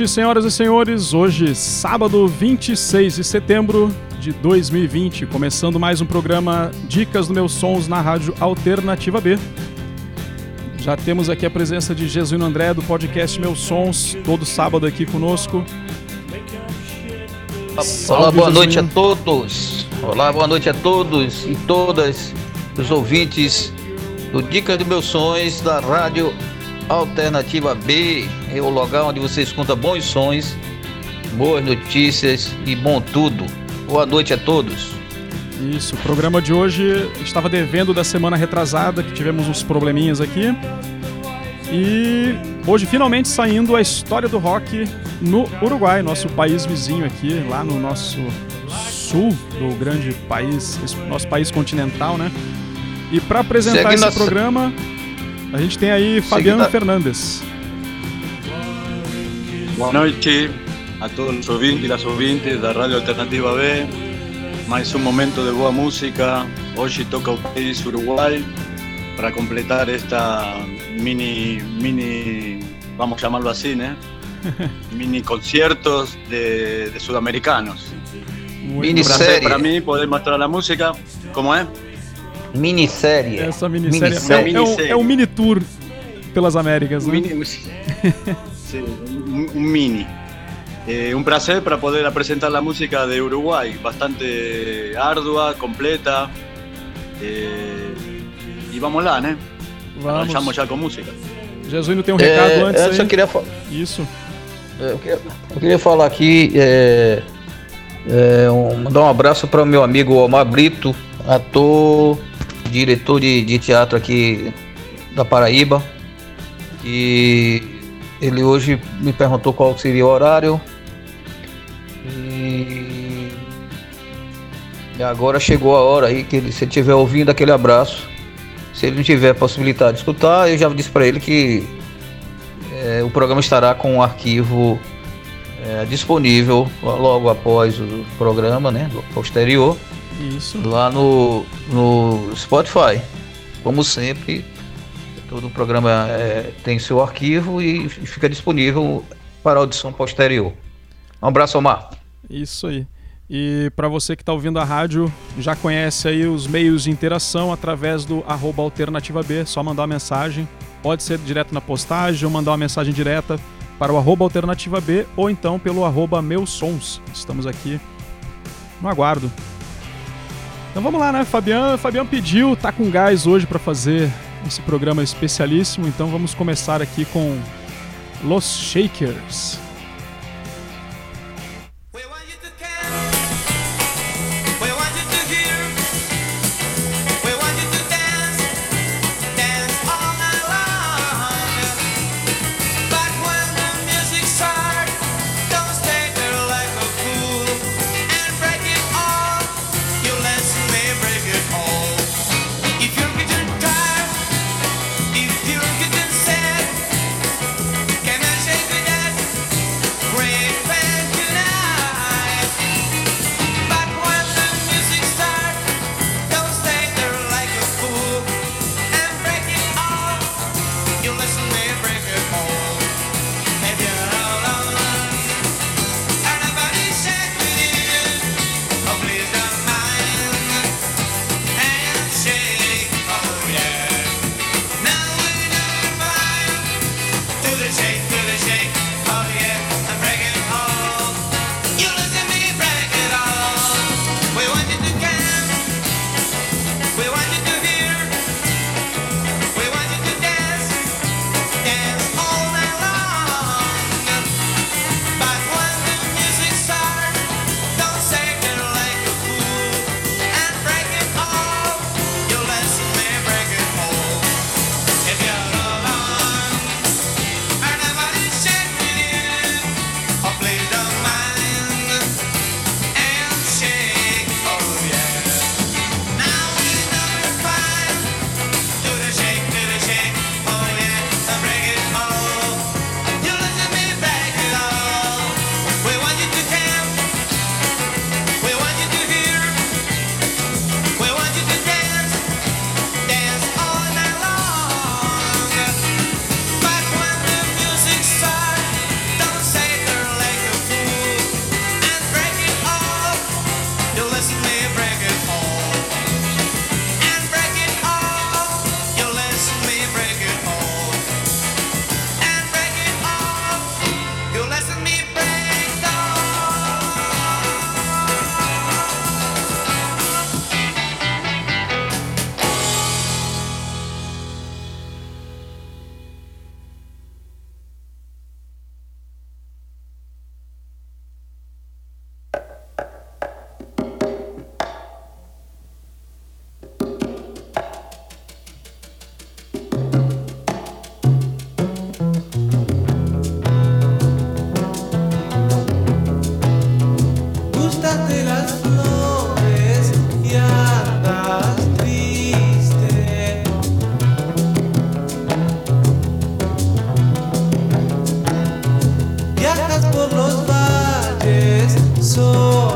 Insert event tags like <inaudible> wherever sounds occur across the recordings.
Noite, senhoras e senhores. Hoje, sábado 26 de setembro de 2020, começando mais um programa Dicas do Meus Sons na Rádio Alternativa B. Já temos aqui a presença de Jesuíno André do podcast Meus Sons, todo sábado aqui conosco. Salve, Olá, boa noite a todos. Olá, boa noite a todos e todas os ouvintes do Dicas dos Meus Sons da Rádio Alternativa B. É o lugar onde você escuta bons sons, boas notícias e bom tudo. Boa noite a todos. Isso, o programa de hoje estava devendo da semana retrasada, que tivemos uns probleminhas aqui. E hoje finalmente saindo a história do rock no Uruguai, nosso país vizinho aqui, lá no nosso sul do grande país, nosso país continental, né? E para apresentar Segue esse nossa... programa, a gente tem aí Fabiano Segue Fernandes. Boa noite a todos os ouvintes e as ouvintes da Rádio Alternativa B. Mais um momento de boa música. Hoje toca o país Uruguai para completar esta mini, mini, vamos llamarlo así, ¿no? <laughs> mini conciertos de, de sudamericanos. Miniserie. Para mí poder mostrar la música, ¿cómo es? Minissérie. Essa minissérie, minissérie. É, é, um, é, um, mini tour pelas Américas, né? Mini, <laughs> un, un, mini. Eh, un placer para poder presentar la música de Uruguay, bastante ardua, completa. Eh, e vamos lá, né? Vamos. Arranjamos já com música. Jesuíno tem um recado é, antes. Eu só queria Isso. É, eu, queria, eu queria falar aqui, é, é, um, mandar um abraço para o meu amigo Omar Brito, ator, diretor de, de teatro aqui da Paraíba. E ele hoje me perguntou qual seria o horário. E, agora chegou a hora aí que ele, se ele estiver ouvindo aquele abraço, se ele não tiver possibilidade de escutar, eu já disse para ele que é, o programa estará com o arquivo é, disponível logo após o programa, né, posterior. Isso. Lá no, no Spotify. Como sempre, todo o programa é, tem seu arquivo e fica disponível para audição posterior. Um abraço, Omar. Isso aí. E para você que está ouvindo a rádio, já conhece aí os meios de interação através do arroba alternativa B, só mandar uma mensagem. Pode ser direto na postagem ou mandar uma mensagem direta para o arroba alternativa B ou então pelo arroba meus sons. Estamos aqui no aguardo. Então vamos lá, né? Fabiano, Fabiano pediu, tá com gás hoje para fazer esse programa especialíssimo, então vamos começar aqui com Los Shakers. so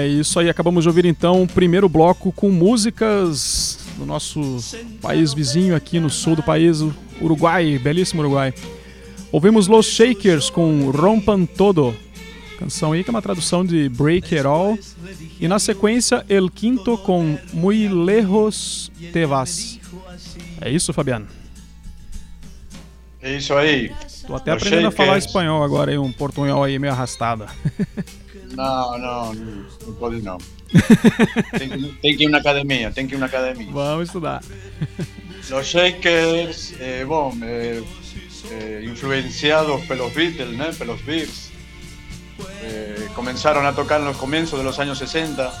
É isso aí, acabamos de ouvir então o primeiro bloco com músicas do nosso país vizinho aqui no sul do país, Uruguai, belíssimo Uruguai. Ouvimos Los Shakers com Rompan Todo, canção aí que é uma tradução de Break It All. E na sequência, El Quinto com Muy Lejos Te Vas. É isso, Fabiano? É isso aí. Tô até aprendendo a falar espanhol agora, aí, um portunhol aí meio arrastada. <laughs> Não, não, não pode não. tem, que, tem que ir na academia, tem que ir na academia. Vamos estudar. Los Shakers, eh, bom, eh, eh, influenciados pelos Beatles, ¿no? pelos Beatles, eh, comenzaron a tocar en los comienzos de los años 60.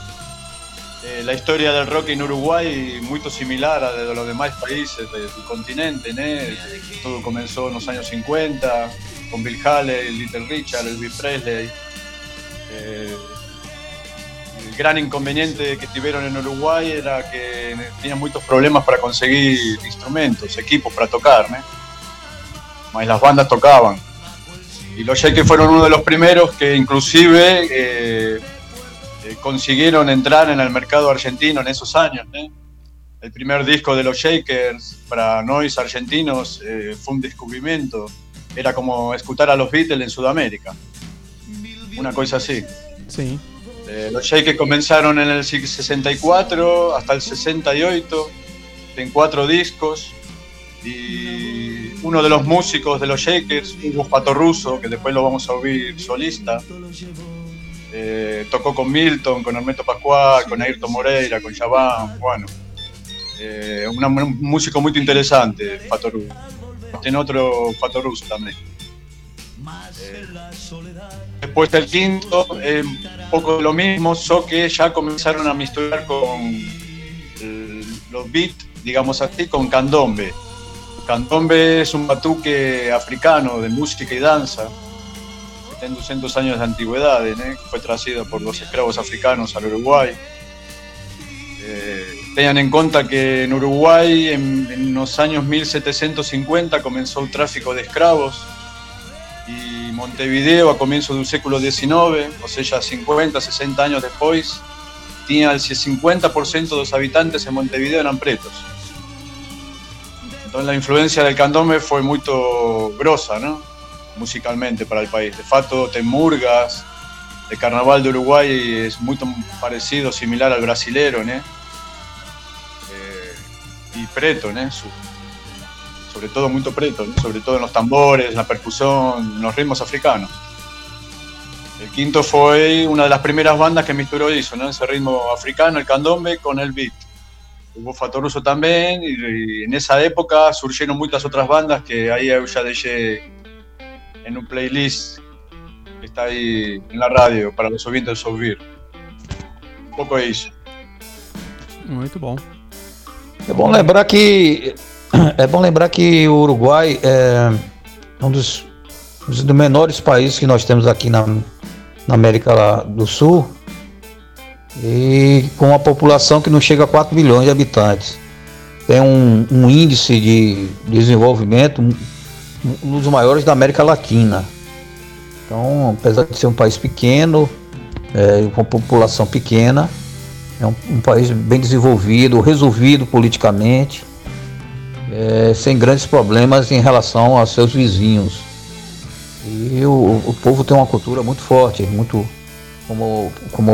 Eh, la historia del rock en Uruguay muy similar a de los demás países del continente. ¿no? Todo comenzó en los años 50 con Bill Haley, Little Richard, Elvis Presley. Eh, el gran inconveniente que tuvieron en Uruguay era que tenían muchos problemas para conseguir instrumentos, equipos para tocar, ¿no? las bandas tocaban. Y los Shakers fueron uno de los primeros que inclusive eh, eh, consiguieron entrar en el mercado argentino en esos años. El primer disco de los Shakers para noise argentinos fue un descubrimiento. Era como escuchar a los Beatles en Sudamérica una cosa así. Sí. Eh, los Shakers comenzaron en el 64 hasta el 68, en cuatro discos. Y uno de los músicos de los Shakers, Hugo Pato Russo, que después lo vamos a oír solista, eh, tocó con Milton, con Hermeto Pascual, con Ayrton Moreira, con Chabán, bueno. Eh, un músico muy interesante, Pato Russo. Tiene otro Pato Russo también. Después del quinto, un poco lo mismo, so que ya comenzaron a misturar con los beats, digamos así, con candombe. Candombe es un batuque africano de música y danza, que tiene 200 años de antigüedad, ¿eh? fue traído por los esclavos africanos al Uruguay. Eh, tengan en cuenta que en Uruguay en, en, los años 1750 comenzó el tráfico de esclavos y Montevideo a comienzos del século XIX, o sea, ya 50, 60 años después, tenía el 50% de los habitantes en Montevideo eran pretos. Entonces la influencia del candombe fue muy grosa, ¿no? Musicalmente para el país. De fato, Temurgas, el carnaval de Uruguay es muy parecido, similar al brasilero, ¿no? Eh, y preto, ¿no? Sobre todo muy preto, ¿no? sobre todo en los tambores, la percusión, en los ritmos africanos. El quinto fue una de las primeras bandas que misturó eso, ¿no? ese ritmo africano, el candombe, con el beat. Hubo Fatoruso también, y, en esa época surgieron muchas otras bandas que ahí ya dejé en un playlist que está ahí en la radio para los oyentes de Souvir. Um pouco é isso. Muito bom. É bom lembrar que é bom lembrar que o Uruguai é um dos, dos menores países que nós temos aqui na, na América do Sul e com uma população que não chega a 4 milhões de habitantes. Tem um, um índice de desenvolvimento um dos maiores da América Latina. Então, apesar de ser um país pequeno, é, com população pequena, é um, um, país bem desenvolvido, resolvido politicamente, é, sem grandes problemas em relação aos seus vizinhos. E o, o povo tem uma cultura muito forte, muito como, como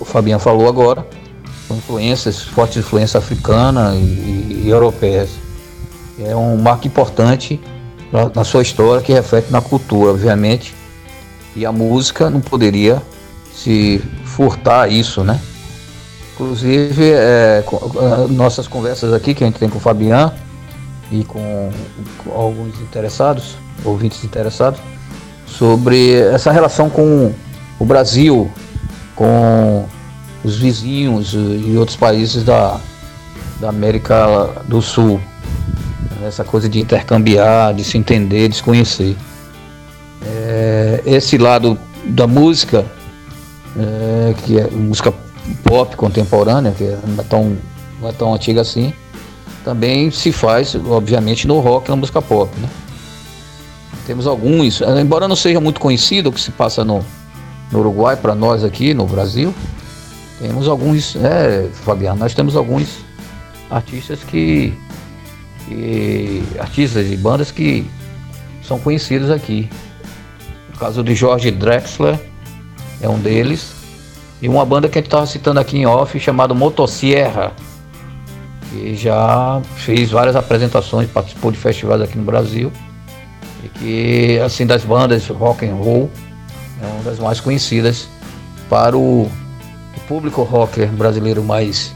o Fabiano falou agora, com influências, forte influência africana e, e. É um marco importante na, na sua história que reflete na cultura, obviamente. E a música não poderia se furtar isso, né? Inclusive, é, nossas conversas aqui que a gente tem com o Fabiano e com, com alguns interessados, ouvintes interessados, sobre essa relação com o Brasil com os vizinhos e outros países da, da América do Sul. Essa coisa de intercambiar, de se entender, de se conhecer. É, esse lado da música, é, que é música pop contemporânea, que não é, tão, não é tão antiga assim, também se faz, obviamente, no rock, na música pop. Né? Temos alguns, embora não seja muito conhecido o que se passa no, no Uruguai, para nós aqui no Brasil, temos alguns, é, Fabiano, nós temos alguns artistas que, que, artistas e bandas que são conhecidos aqui. O caso de Jorge Drexler é um deles. E uma banda que a gente estava citando aqui em off, chamada Motosserra, que já fez várias apresentações, participou de festivais aqui no Brasil. E que, assim, das bandas rock and roll, é uma das mais conhecidas para o, público rocker brasileiro mais,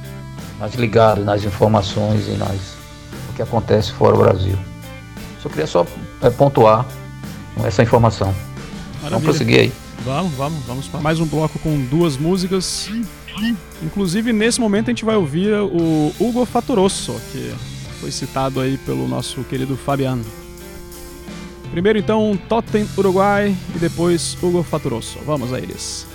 mais ligado nas informações e nas, o que acontece fora do Brasil. Só queria só é, pontuar essa informação. Maravilha. Vamos prosseguir aí. Vamos, vamos, vamos para mais um bloco com duas músicas. Inclusive, nesse momento, a gente vai ouvir o Hugo Fatorosso, que foi citado aí pelo nosso querido Fabiano. Primeiro então Totem Uruguai e depois Hugo Faturoso. Vamos a eles.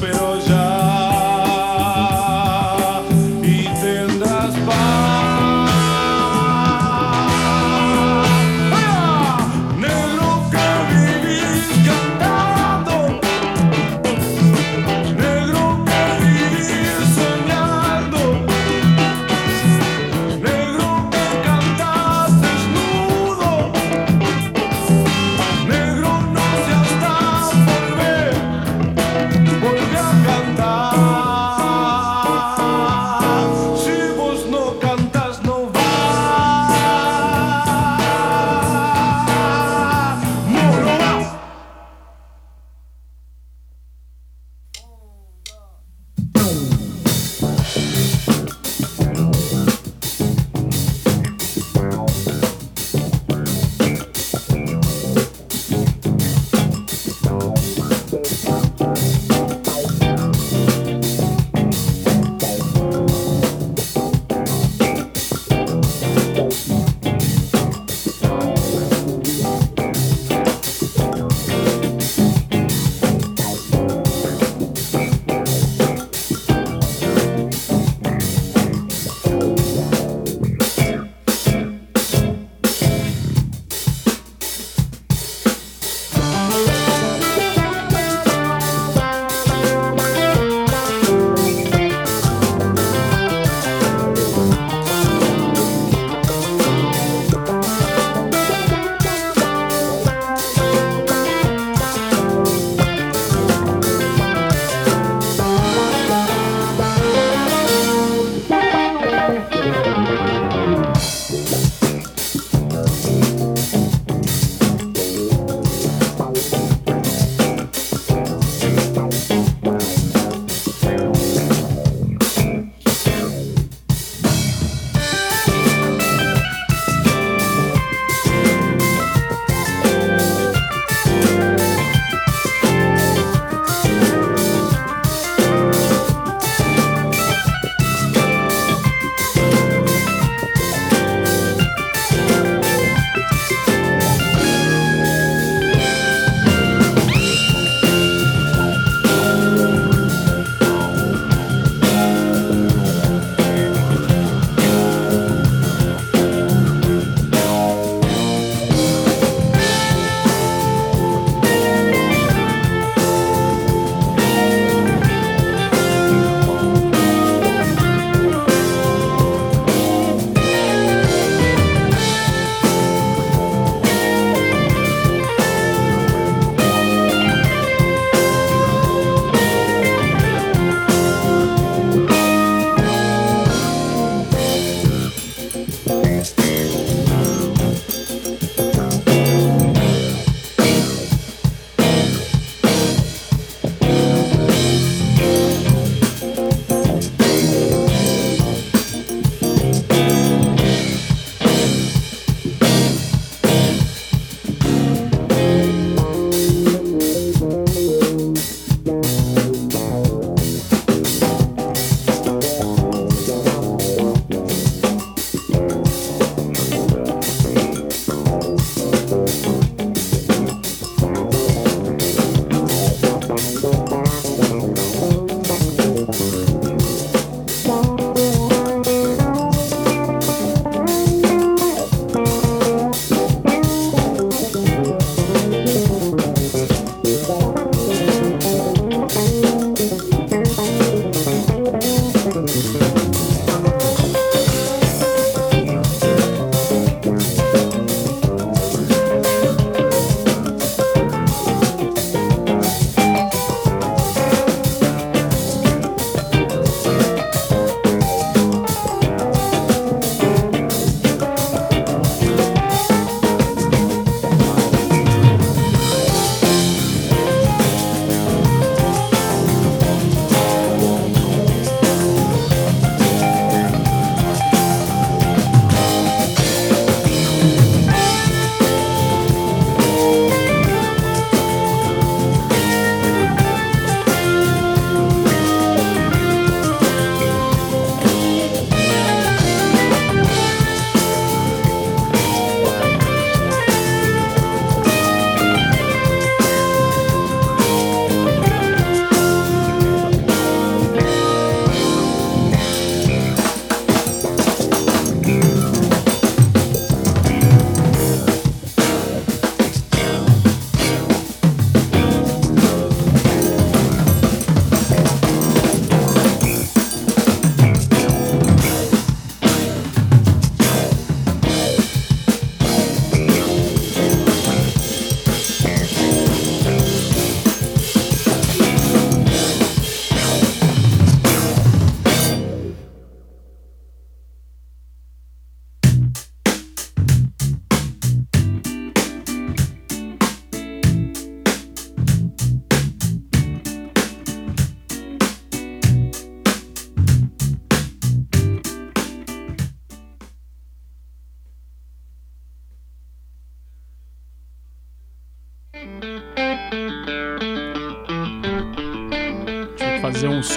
Pero ya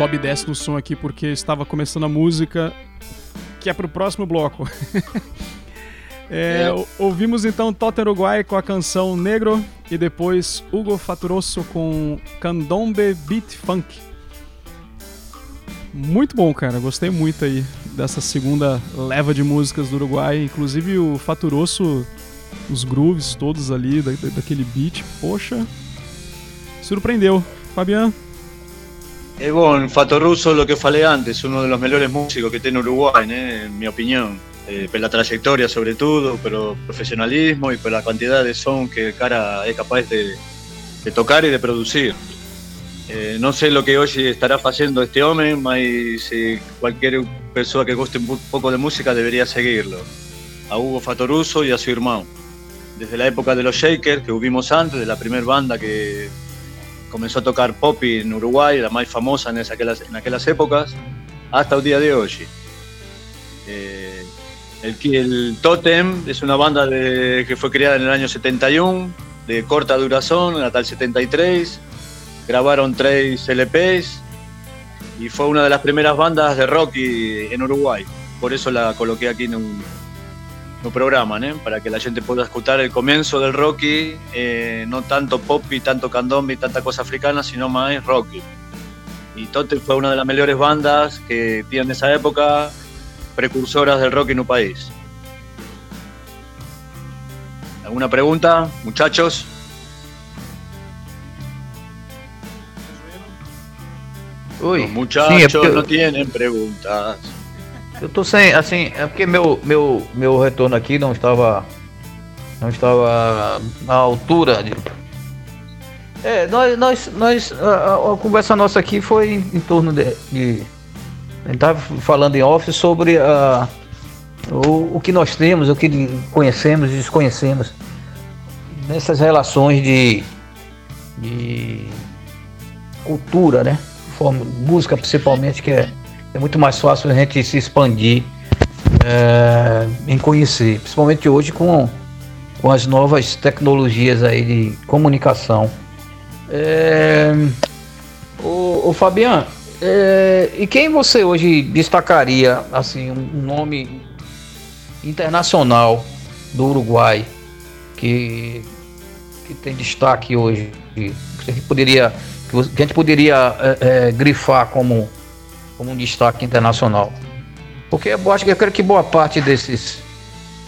sobe e desce no som aqui porque estava começando a música que é pro próximo bloco. <laughs> É, É. ou- Ouvimos então Totem Uruguai com a canção Negro e depois Hugo Faturoso com Candombe Beat Funk. Muito bom, cara. Gostei muito aí dessa segunda leva de músicas do Uruguai. Inclusive o Faturoso, os grooves todos ali, da, da- daquele beat. Poxa, surpreendeu. Fabian, Bueno, Fato Russo, lo que falei antes, uno de los mejores músicos que tiene Uruguay, ¿eh? en mi opinión. Eh, por la trayectoria sobre todo, pero profesionalismo y por la cantidad de son que el cara es capaz de, de tocar y de producir. Eh, no sé lo que hoy estará haciendo este hombre, mas si cualquier persona que guste un poco de música debería seguirlo. A Hugo Fatoruso y a su hermano. Desde la época de los Shakers, que hubimos antes, de la primera banda que comenzó a tocar pop en Uruguay, la más famosa en, en aquellas épocas, hasta el día de hoy. Eh, el, el Totem es una banda que fue creada en el año 71, de corta duración, hasta el 73. Grabaron tres LPs y fue una de las primeras bandas de rock en Uruguay. Por eso la coloqué aquí en un, en un programa, ¿eh? para que la gente pueda escuchar el comienzo del rocky, eh, no tanto pop y tanto candombe y tanta cosa africana, sino más rocky. Y Totem fue una de las mejores bandas que tiene en esa época, precursoras del rock en un país. ¿Alguna pregunta, muchachos? Oi. Los muchachos no tienen preguntas. Eu tô sem, assim, é porque meu, meu, meu retorno aqui não estava, não estava à altura de... É, nós, nós, nós a, a- conversa nossa aqui foi em, em torno de, de a gente tava falando em off sobre a, o, o que nós temos, o que conhecemos e desconhecemos nessas relações de, de cultura, né? Forma, música principalmente, que é, é muito mais fácil a gente se expandir é, em conhecer, principalmente hoje com, com as novas tecnologias aí de comunicação. É, o, o Fabian, é, e quem você hoje destacaria assim um nome internacional do Uruguai que, que tem destaque hoje? Que poderia, que a gente poderia é, grifar como, como um destaque internacional? Porque eu acho que eu creio que boa parte desses,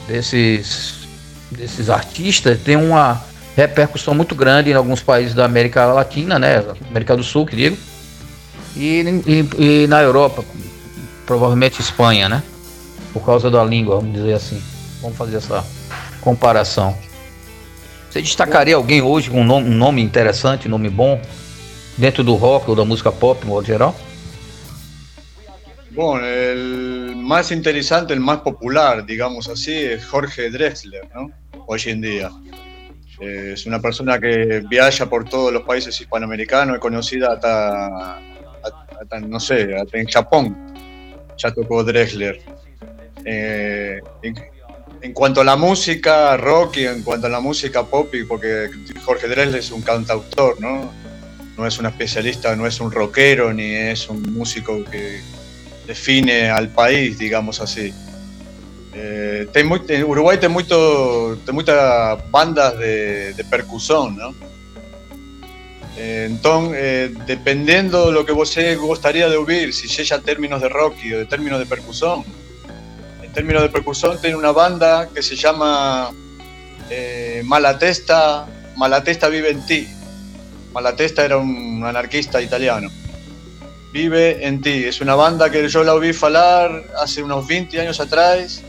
desses, desses artistas tem uma repercussão muito grande em alguns países da América Latina, né? América do Sul, que digo. E, e, e na Europa, provavelmente Espanha, né? Por causa da língua, vamos dizer assim. Vamos fazer essa comparação. Você destacaria alguém hoje com um nome, um nome interessante, um nome bom, dentro do rock ou da música pop, de modo geral? Bueno, el más interesante, el más popular, digamos así, es Jorge Drexler, ¿no? Hoy en día. Eh, es una persona que viaja por todos los países hispanoamericanos, es conocida hasta, hasta, no sé, hasta en Japón. Ya tocó Drexler. Eh, en, en cuanto a la música rock y en cuanto a la música pop, porque Jorge Drexler es un cantautor, ¿no? No es un especialista, no es un rockero, ni es un músico que, define al país, digamos así. Eh, tem muito, em Uruguai tem, muitas bandas de, de percussão, não? Eh, então, eh, que você gostaria de ouvir, se seja términos de rock ou de términos de percussão, em términos de percussão tem uma banda que se chama eh, Malatesta, Malatesta Vive en Ti. Malatesta era un anarquista italiano. Vive en ti. Es una banda que yo la oí falar hace unos 20 años atrás,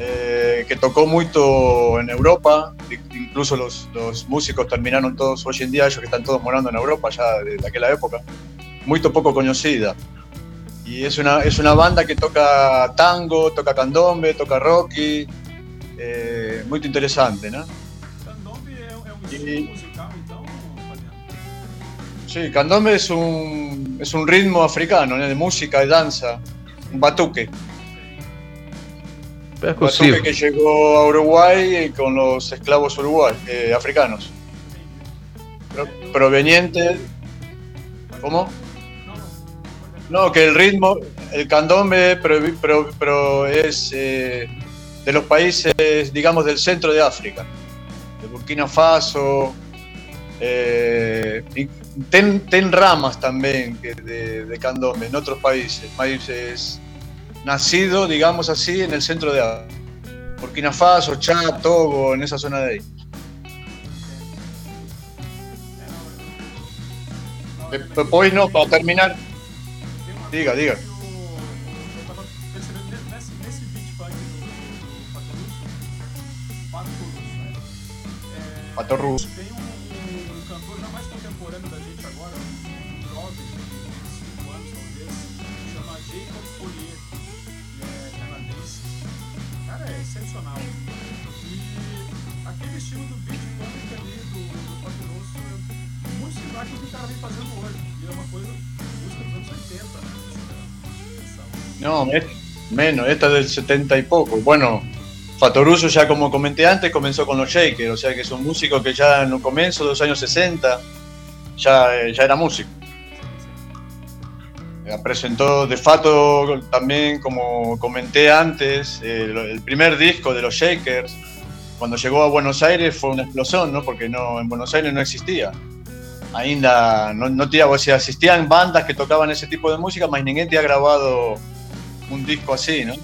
eh, que tocó mucho en Europa. Incluso los, los músicos terminaron todos hoy en día, ellos que están todos morando en Europa ya de, aquella época. Muy poco conocida. Y es una, es una banda que toca tango, toca candombe, toca rocky. eh, muy interesante, ¿no? Candombe Sí, candombe es un, es un ritmo africano, ¿no? de música y danza, un batuque. Percussivo. Batuque que llegó a Uruguay con los esclavos uruguay, eh, africanos. pro- proveniente. ¿Cómo? No, que el ritmo, el candombe pro- pro- es eh, de los países, digamos, del centro de África, de Burkina Faso. eh, ten, ten ramas también de, de en otros países, países nacido, digamos así, en el centro de África. Burkina Faso, Chad, Togo, en esa zona de ahí. Depois não, para terminar. Diga, diga. Eu, eu que o cara vem fazendo hoje. É uma coisa, música dos anos 80, né? Essa- essa- No, es- menos, esta es del 70 y poco. Bueno, Fatoruso ya como comenté antes comenzó con los Shakers, o sea que es un músico que ya en un comienzo de los años 60 ya, eh, ya era músico. Eh, Presentó de Fato también, como comenté antes, lo- el primer disco de los Shakers. Cuando llegó a Buenos Aires fue una explosión, ¿no? Porque no, en Buenos Aires no existía. Ainda no, no te o sea, existían bandas que tocaban ese tipo de música, mas ninguém te ha grabado un disco así, ¿no?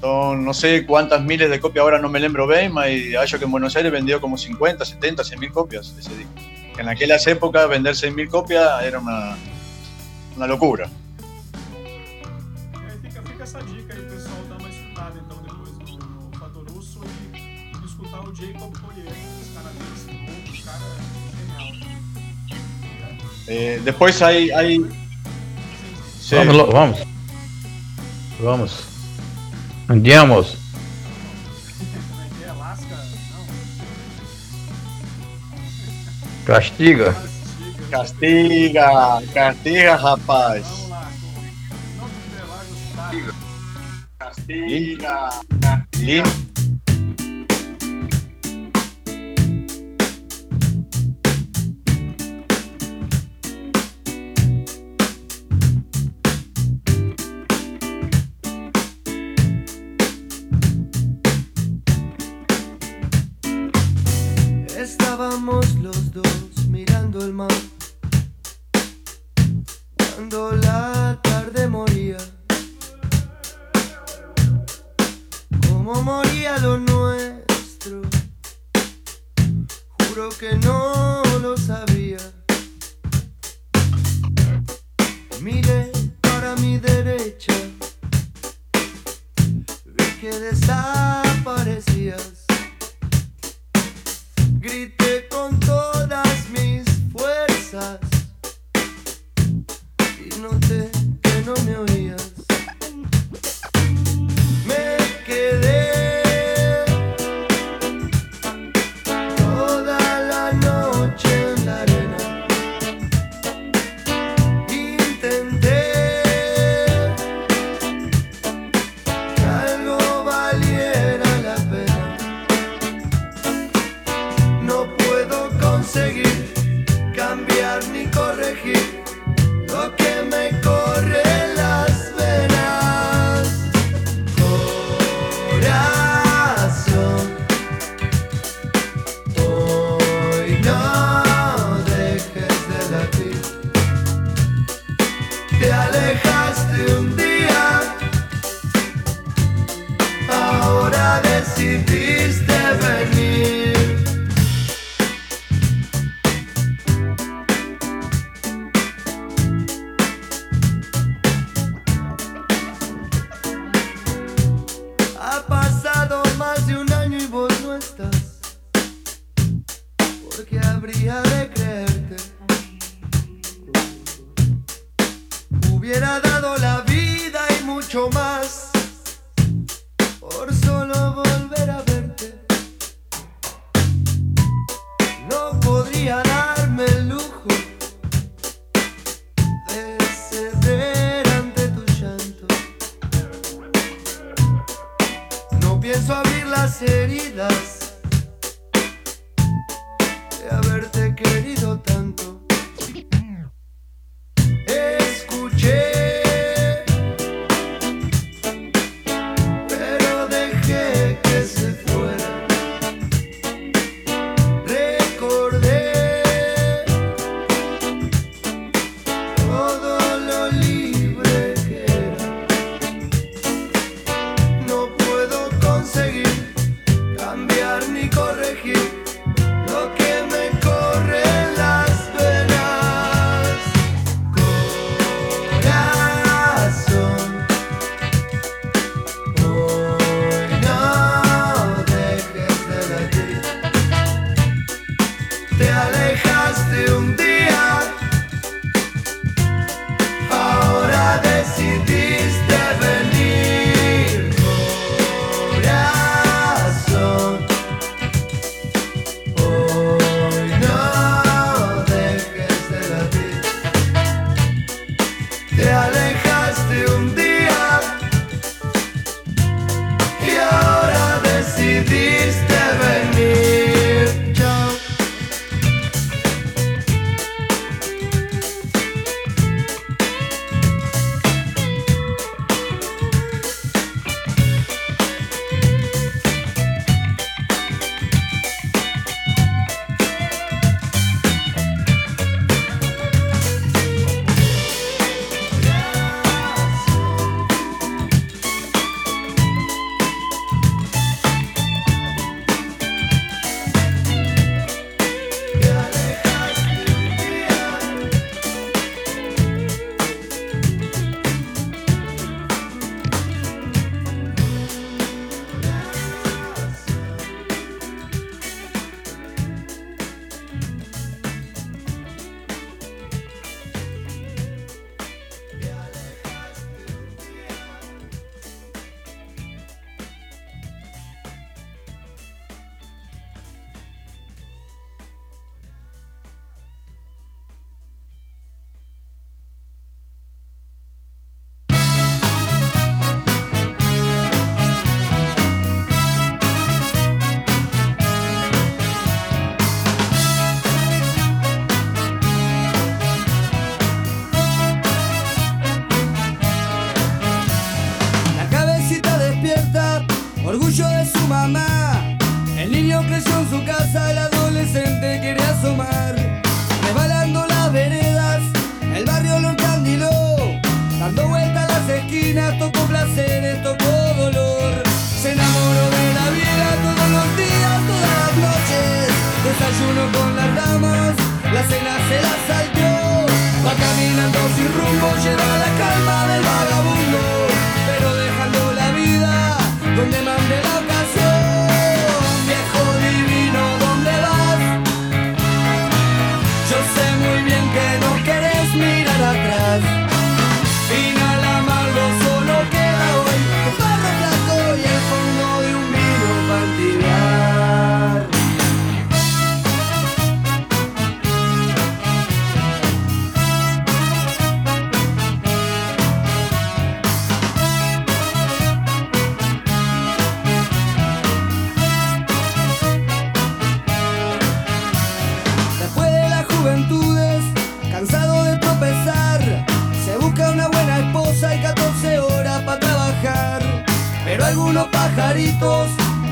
Son no sé cuántas miles de copias, ahora no me lembro bien, y hallo que en Buenos Aires vendió como 50, 70, 100 mil copias ese disco. En aquellas épocas vender 100 mil copias era una, una locura. Eh, después hay... hay sí, Vamos, vamos. Vamos. Andiamo. Como é que é? Alaska? Não. Castiga. Castiga, castiga, rapaz. Interlagos, tá? Castiga,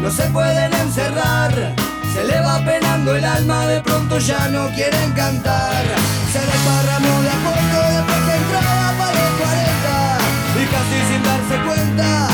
no se pueden encerrar. Se le va penando el alma, de pronto ya no quieren cantar. Se desparramó la foto después que entraba para los 40 y casi sin darse cuenta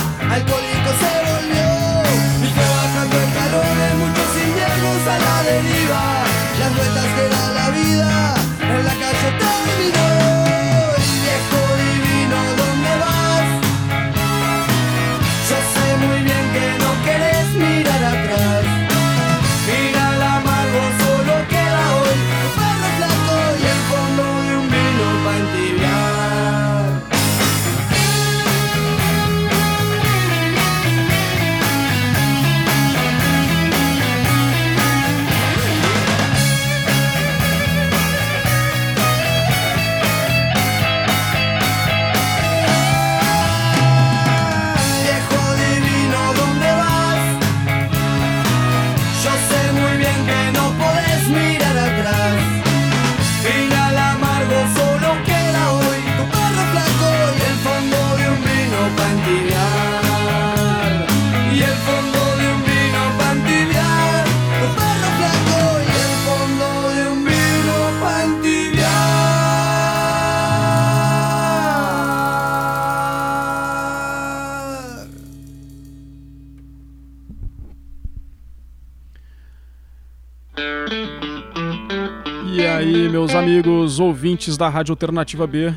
ouvintes da Rádio Alternativa B,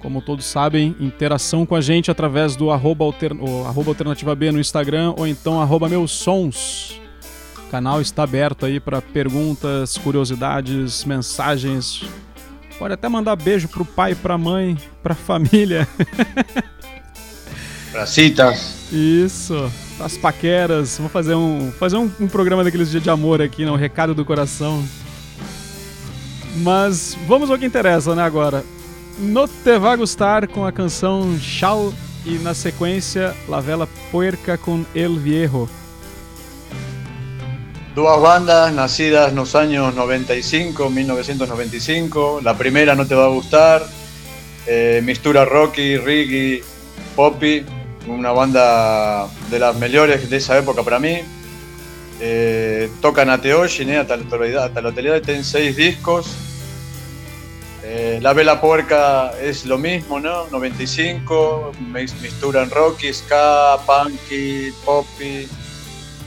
como todos sabem, interação com a gente através do arroba, alter, arroba Alternativa B no Instagram ou então arroba meus sons. O canal está aberto aí para perguntas, curiosidades, mensagens. Pode até mandar beijo pro pai, pra mãe, pra família. Para citas. Isso, as paqueras. Vou fazer um, fazer um, um programa daqueles dias de amor aqui, né? Um recado do coração. Mas vamos ao que interessa, né, agora. No Te Va Gustar com a canção Chau e na sequência La Vela Puerca com El Viejo. Dos bandas nacidas en los años 95, 1995. La primera no te va a gustar. Eh, mistura rocky, reggae, poppy. Una banda de las mejores de esa época para mí. Eh, tocan a Teoshi, ¿eh? hasta la actualidad, hasta la actualidad tienen seis discos. Eh, la Vela Puerca es lo mismo, ¿no? 95, mis- misturan rocky, ska, punky, poppy.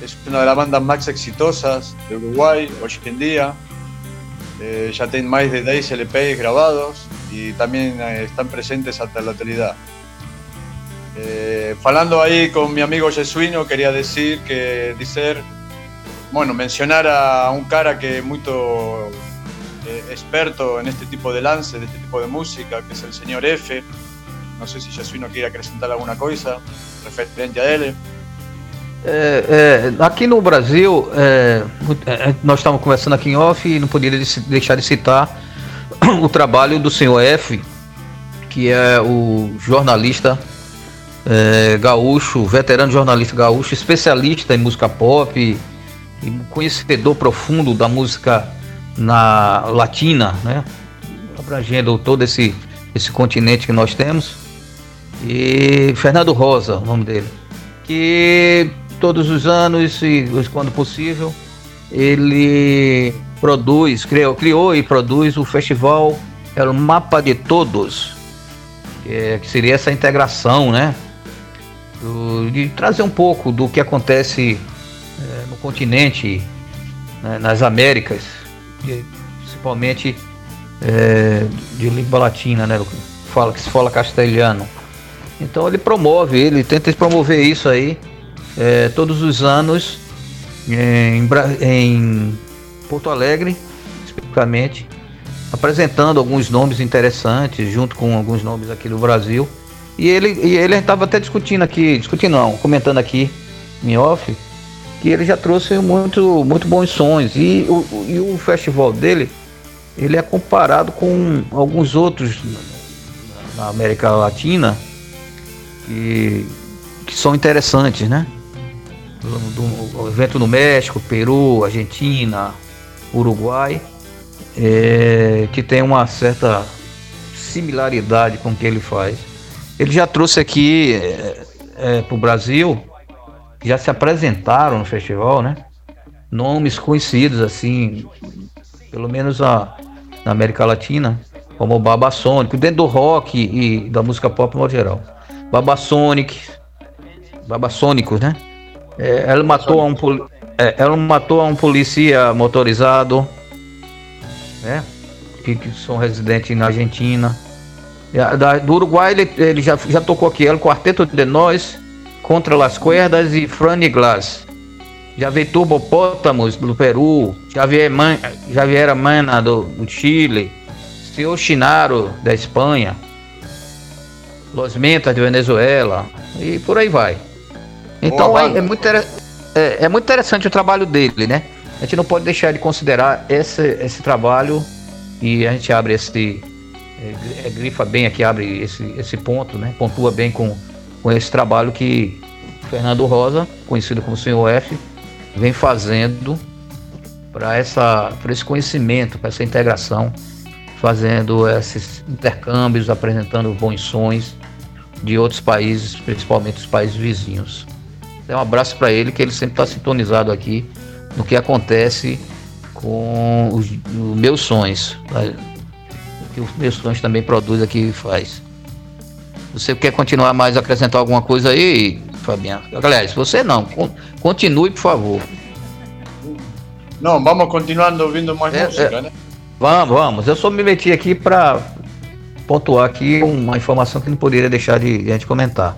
Es una de las bandas más exitosas de Uruguay hoy en día. Eh, ya tienen más de 10 LPs grabados y también eh, están presentes hasta la actualidad. Eh, falando ahí con mi amigo Jesuino, quería decir que dicer, bueno, mencionar a un cara que es muy eh, experto en este tipo de lance, de este tipo de música, que es el señor F. No sé si Jesuino quiere acrescentar alguna cosa referente a él. É, é, aqui no Brasil, é, nós estávamos conversando aqui em off e não poderia de- deixar de citar <coughs> o trabalho do senhor F, que é o jornalista gaúcho, veterano jornalista gaúcho, especialista em música pop conhecedor profundo da música na latina, né? abrangendo todo esse, esse continente que nós temos. E Fernando Rosa, o nome dele que todos os anos, e quando possível, ele produz, criou, criou e produz o festival o Mapa de Todos, que, é- seria essa integração, né? de trazer um pouco do que acontece no continente, né, nas Américas, principalmente é, de língua latina, né? Fala, que se fala castelhano. Então ele promove, ele tenta promover isso aí é, todos os anos em, Bra- em Porto Alegre, especificamente, apresentando alguns nomes interessantes, junto com alguns nomes aqui do Brasil. E ele e ele estava até discutindo aqui, discutindo não, comentando aqui em off, que ele já trouxe muito, muito bons sons. E o, e o festival dele, ele é comparado com alguns outros na América Latina que, que são interessantes, né? Do, do- o evento no México, Peru, Argentina, Uruguai, é, que tem uma certa similaridade com o que ele faz. Ele já trouxe aqui para o Brasil, já se apresentaram no festival, né? Nomes conhecidos assim, pelo menos a, na América Latina, como Babasonic, dentro do rock e da música pop no geral. Babasonic, Babasônicos, né? É, ela matou um é, ela matou um polícia motorizado, né? Que, que são residentes na Argentina. Da- do Uruguai ele, ele já, já tocou aqui, El Quarteto de Nós, Contra las Cuerdas e Franny Glass. Já veio Turbopótamos do Peru, Javier, Man, Javiera Mana do, do Chile, Senhor Chinaro da Espanha, Los Mentas de Venezuela e por aí vai. Então é, é muito é, é muito interessante o trabalho dele, né? A gente não pode deixar de considerar esse, esse trabalho e a gente abre esse. É, é, grifa bem aqui, abre esse, esse ponto, né? Pontua bem com, com esse trabalho que Fernando Rosa, conhecido como Senhor F, vem fazendo para esse conhecimento, para essa integração, fazendo esses intercâmbios, apresentando bons sons de outros países, principalmente os países vizinhos. Então, um abraço para ele, que ele sempre está sintonizado aqui no que acontece com os, os meus sonhos. né? Que os meus sonhos também produz aqui e faz. Você quer continuar mais, acrescentar alguma coisa aí, Fabiano? Galera, se você não, con- continue, por favor. No, vamos continuando viendo más Eh, música, eh. ¿no? Vamos, vamos. Eu só me meti aqui para pontuar aqui uma informação que não poderia deixar de, de a gente comentar.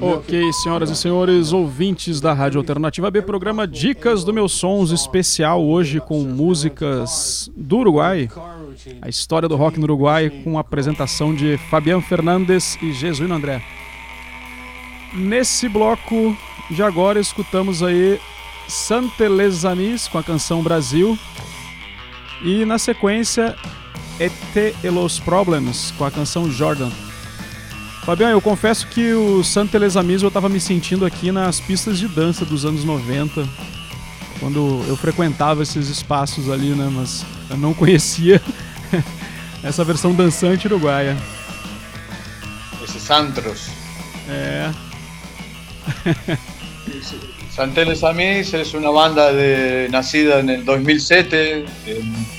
Ok, senhoras e senhores, ouvintes da Rádio Alternativa B, programa Dicas do Meus Sons especial hoje com músicas do Uruguai, a história do rock no Uruguai, com a apresentação de Fabiano Fernandes e Jesuíno André. Nesse bloco de agora escutamos aí Santelesamis com a canção Brasil e na sequência Et e los Problems com a canção Jordan. Fabiano, eu confesso que o Santelesamis eu tava me sentindo aqui nas pistas de dança dos anos 90, quando eu frequentava esses espaços ali, né, mas eu não conhecia <laughs> essa versão dançante uruguaia. Esos antros. É, <laughs> Santeles Amis es una banda de, nacida en el 2007. en-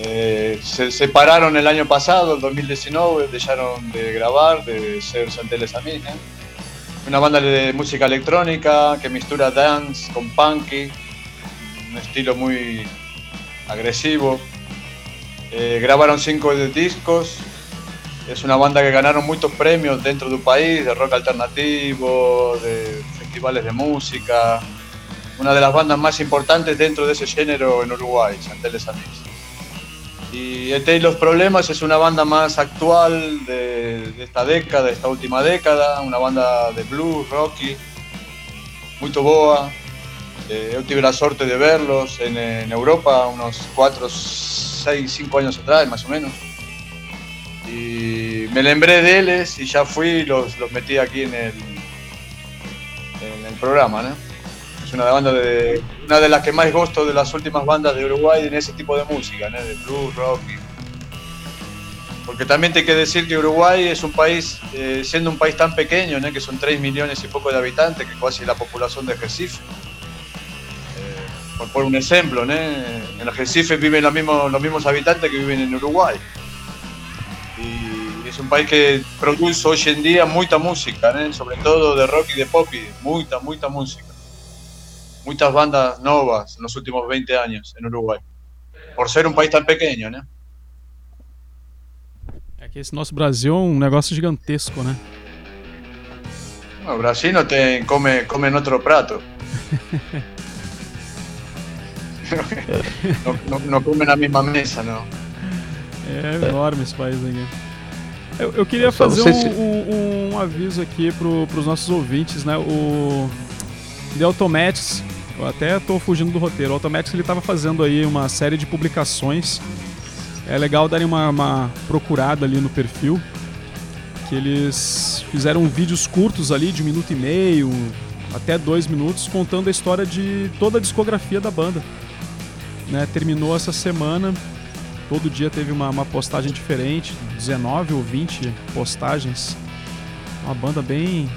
eh, se separaron el año pasado, el 2019, dejaron de grabar, de ser Santeles Amis. ¿eh? Una banda de música electrónica que mistura dance con punky, un estilo muy agresivo. Eh, grabaron cinco discos. Es una banda que ganaron muchos premios dentro del país, de rock alternativo, de festivales de música. Una de las bandas más importantes dentro de ese género en Uruguay, Santeles Amis. Y ET y los Problemas es una banda más actual de, de esta década, de esta última década, una banda de blues, rocky, muy boa. Eh, yo tuve la suerte de verlos en, Europa unos 4, 6, 5 años atrás, más o menos. Y me lembré de ellos y ya fui los, los metí aquí en el, en el programa. Es una banda de una de las que más gusto de las últimas bandas de Uruguay en ese tipo de música, ¿no? De blues, rock. y- Porque también te hay que decir que Uruguay es un país, eh, siendo un país tan pequeño, ¿no? que son 3 millones y poco de habitantes, que casi la población de Recife. Eh, por poner un ejemplo, ¿no? en Recife viven los mismos, los mismos habitantes que viven en Uruguay. Y es un país que produce hoy en día mucha música, sobre todo de rock y de pop, y mucha, mucha música. Muchas bandas novas en los últimos 20 años en Uruguay. Por ser un país tan pequeño, ¿no? é que esse nosso Brasil é um negócio gigantesco, né? Bueno, Brasil no te come, come en otro prato. <laughs> no, no, no come en la misma mesa, ¿no? É enorme esse país aqui. Eu, eu queria Só fazer um, se- um- um aviso aqui pro, pros nossos ouvintes, né? O The Automatics, eu até tô fugindo do roteiro. O Automatics ele tava fazendo aí uma série de publicações. É legal darem uma, uma procurada ali no perfil. Que eles fizeram vídeos curtos ali, de um minuto e meio, até dois minutos, contando a história de toda a discografia da banda. Né? Terminou essa semana. Todo dia teve uma, uma postagem diferente, 19 ou 20 postagens. Uma banda bem.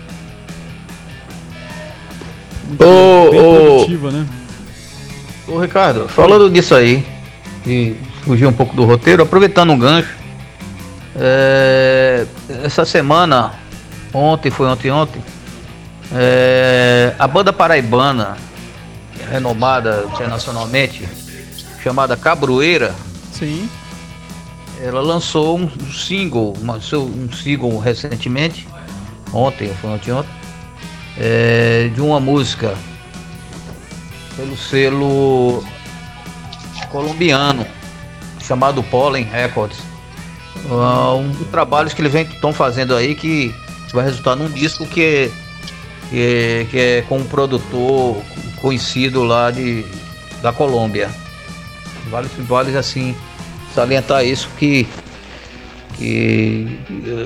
Ô, ô. Produtiva, né? Ô Ricardo, falando disso aí, e fugir um pouco do roteiro, aproveitando um gancho, É, essa semana, ontem, foi ontem, ontem, é, a banda paraibana, renomada internacionalmente, chamada Cabroeira, Sim. ela lançou um single, um single recentemente, ontem, ou foi ontem, ontem, é, de uma música pelo selo colombiano chamado Pollen Records. Ah, um dos trabalhos que eles estão fazendo aí que vai resultar num disco que, que, é- que é com um produtor conhecido lá de, da Colômbia. Vale, vale assim salientar isso que, que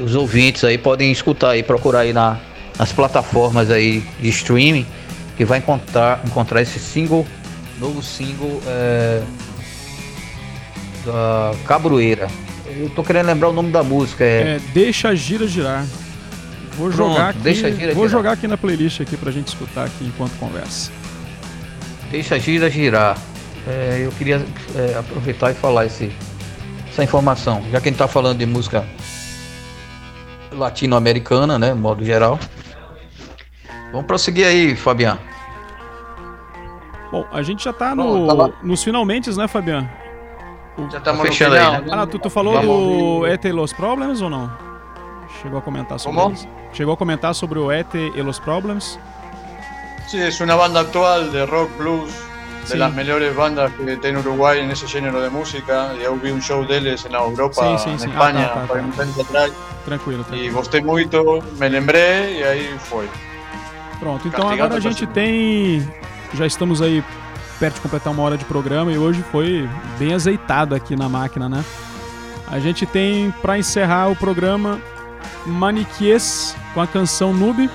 os ouvintes aí podem escutar aí, procurar aí na, nas plataformas aí de streaming que vai encontrar, encontrar esse single, novo single é, da Cabroeira. Eu tô querendo lembrar o nome da música, é, É, deixa a gira girar. Vou Pronto, jogar aqui, Deixa Gira vou Girar. jogar aqui na playlist aqui pra gente escutar aqui enquanto conversa. Deixa a gira girar. É, eu queria é, aproveitar e falar esse, essa informação, já que a gente tá falando de música latino-americana, né, modo geral. Vamos prosseguir aí, Fabiano. Bom, a gente já tá Bom, no, tá lá. nos finalmente, né, Fabiano? Ya estamos no Fechando aí, né? Ah, tu, tu falou do ET e los Problems ou não? Chegou a comentar sobre Como? isso? Chegou a comentar sobre o ET e los Problems? Sí, es una banda actual de rock blues, de Sí. las mejores bandas que tiene Uruguay en ese género de música. Y eu vi un show deles en Europa, Sí, sí, en. Ah, tá, tá, tá. un atrás. Tranquilo, Y tranquilo. gostei muito, me lembrei e aí foi. Pronto, então agora a gente tem. Já estamos aí perto de completar uma hora de programa e hoje foi bem azeitado aqui na máquina, né? A gente tem pra encerrar o programa Maniquies com a canção Noob.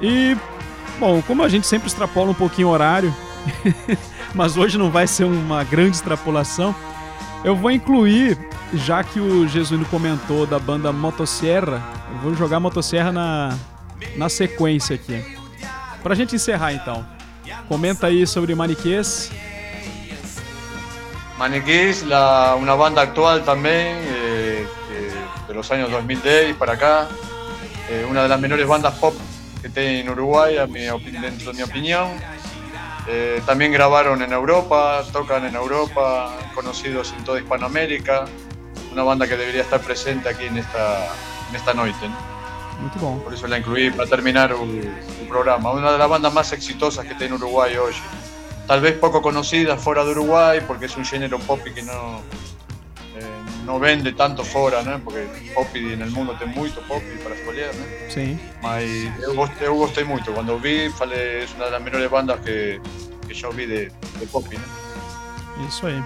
E, bom, como a gente sempre extrapola um pouquinho o horário, <laughs> mas hoje não vai ser uma grande extrapolação, eu vou incluir, já que o Jesuíno comentou da banda Motosserra, eu vou jogar Motosserra na, na sequência aqui. Pra gente encerrar então. Comenta aí sobre Maniquês. Maniquís, la, una banda actual también, eh, de los años 2010 para acá. Eh, una de las menores bandas pop que tiene en Uruguay, a mi dentro de mi opinión. Eh, también grabaron en Europa, tocan en Europa, conocidos en toda Hispanoamérica. Una banda que debería estar presente aquí en esta, noche. ¿no? Muito bom. Por eso la incluí para terminar el, el programa. Una de las bandas más exitosas que tiene Uruguay hoy. Tal vez poco conocida fuera de Uruguay porque es un género pop que no, eh, no vende tanto fuera, ¿no? porque pop en el mundo tem muito pop para escolher. ¿no? Sim. Mas eu gostei, eu gostei muito. Quando vi, falei, es una de las menores bandas que, que yo vi de, de pop. ¿no? Isso aí.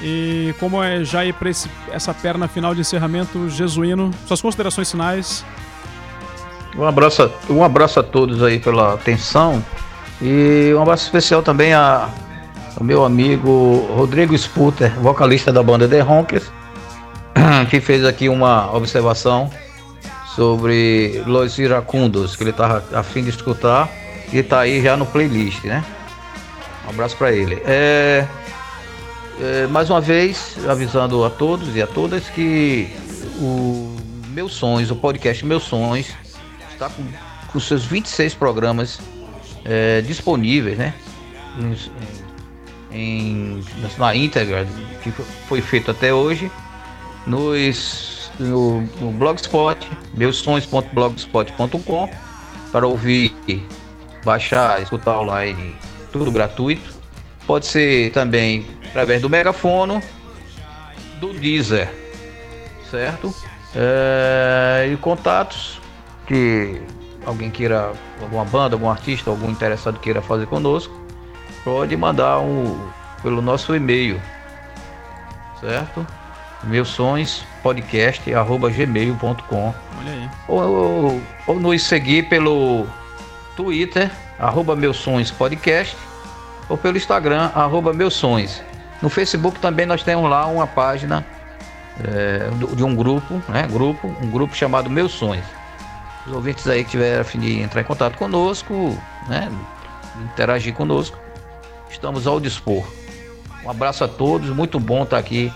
E como é já ir esse- essa perna final de encerramento, Jesuíno, suas considerações finais. Um abraço, a- um abraço a todos aí pela atenção e um abraço especial também a, ao meu amigo Rodrigo Sputer, vocalista da banda The Honkers, <clears throat> que fez aqui uma observação sobre Los Iracundos, que ele estava a fim de escutar e está aí já no playlist, né? Um abraço para ele. É, é, mais uma vez, avisando a todos e a todas que o Meus Sonhos, o podcast Meus Sonhos, está com, com seus 26 programas é, disponíveis, né? Em, na íntegra que foi feito até hoje nos, no, no Blogspot, meusonhos.blogspot.com para ouvir, baixar, escutar online, tudo gratuito. Pode ser também através do megafono, do Deezer, certo? É, e contatos que alguém queira, alguma banda, algum artista, algum interessado queira fazer conosco, pode mandar um, pelo nosso e-mail, certo? Meus sonhos podcast arroba gmail.com ou, ou, ou nos seguir pelo Twitter arroba meus sonhos podcast ou pelo Instagram arroba meus sonhos. No Facebook também nós temos lá uma página é, de um grupo né grupo um grupo chamado meus sonhos. Os ouvintes aí que tiverem a fim de entrar em contato conosco né interagir conosco estamos ao dispor. Um abraço a todos muito bom estar aqui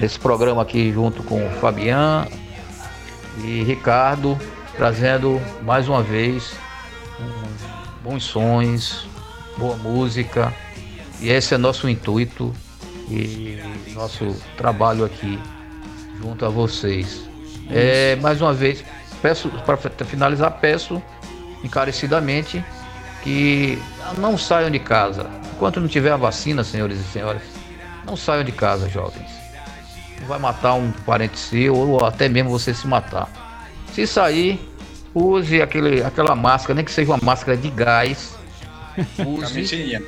nesse programa aqui junto com o Fabian e Ricardo, trazendo mais uma vez bons sons, boa música. E esse é nosso intuito e nosso trabalho aqui junto a vocês. É, mais uma vez, peço para finalizar, peço encarecidamente que não saiam de casa. Enquanto não tiver a vacina, senhores e senhoras, não saiam de casa, jovens. Não vai matar um parente seu ou até mesmo você se matar. Se sair, use aquele, aquela máscara, nem que seja uma máscara de gás. Use Camisinha.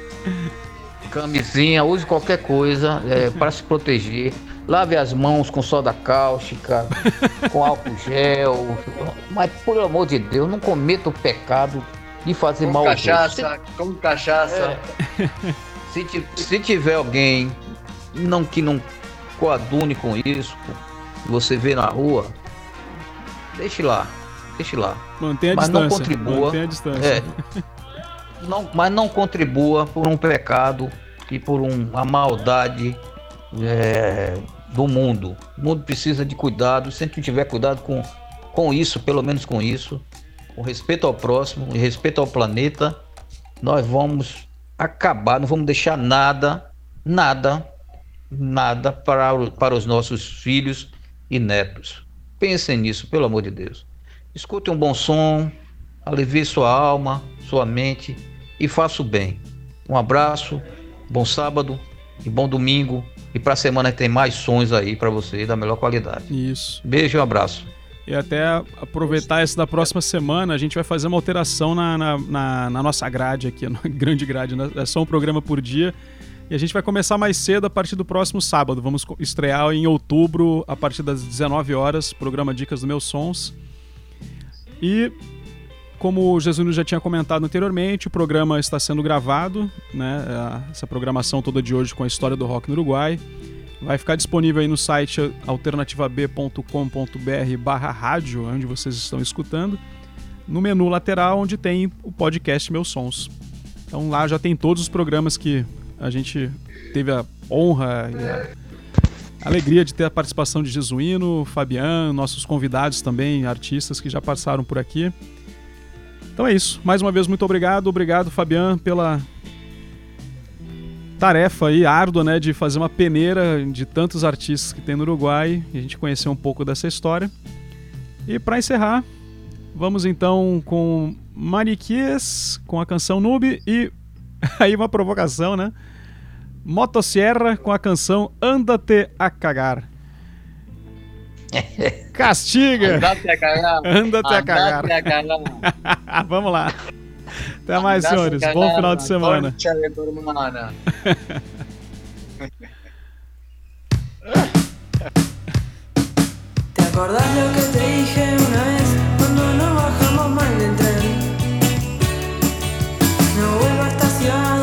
camisinha, use qualquer coisa é, para se proteger. Lave as mãos com soda cáustica, <laughs> com álcool gel. Mas, por amor de Deus, não cometa o pecado de fazer Com mal aos outros. cachaça, com cachaça. Se, se tiver alguém não, que não coadune com isso, que você vê na rua, deixe lá, deixe lá. Mantenha a Mas não distância. contribua. Mantenha a distância. É. <laughs> Não, mas não contribua por um pecado e por um- uma maldade é, do mundo. O mundo precisa de cuidado. Se a gente tiver cuidado com, com isso, pelo menos com isso, com respeito ao próximo e respeito ao planeta, nós vamos acabar, não vamos deixar nada, nada, nada para, para os nossos filhos e netos. Pensem nisso, pelo amor de Deus. Escute um bom som, alivie sua alma, sua mente e faça o bem. Um abraço, bom sábado e bom domingo. E para a semana tem mais sons aí para você da melhor qualidade. Isso. Beijo e um abraço. E até aproveitar esse da próxima semana, a gente vai fazer uma alteração na, na, na- na nossa grade aqui, <laughs> na grande grade, né? É só um programa por dia. E a gente vai começar mais cedo a partir do próximo sábado. Vamos estrear em outubro, a partir das 19 horas, programa Dicas dos Meus Sons. E como o Jesus já tinha comentado anteriormente, o programa está sendo gravado, né? É, Essa programação toda de hoje com a história do rock no Uruguai. Vai ficar disponível aí no site alternativab.com.br barra rádio, onde vocês estão escutando, no menu lateral onde tem o podcast Meus Sons. Então lá já tem todos os programas que a gente teve a honra e a alegria de ter a participação de Jesuíno, Fabian, nossos convidados também, artistas que já passaram por aqui. Então é isso. Mais uma vez, muito obrigado. Obrigado, Fabian, pela tarefa aí árdua, né, de fazer uma peneira de tantos artistas que tem no Uruguai e a gente conhecer um pouco dessa história. E para encerrar, vamos então com Maniquias, com a canção Noob e <laughs> aí uma provocação, né? Motosserra com a canção Anda-te a cagar. <laughs> Castiga! Anda até a cagar! Anda até a cagar. <laughs> Vamos lá! Até Andate mais, senhores. Bom final de semana. <laughs> ¿Te acordás lo que te dije una vez cuando nos bajamos mal del tren? No vuelvo a estacionar.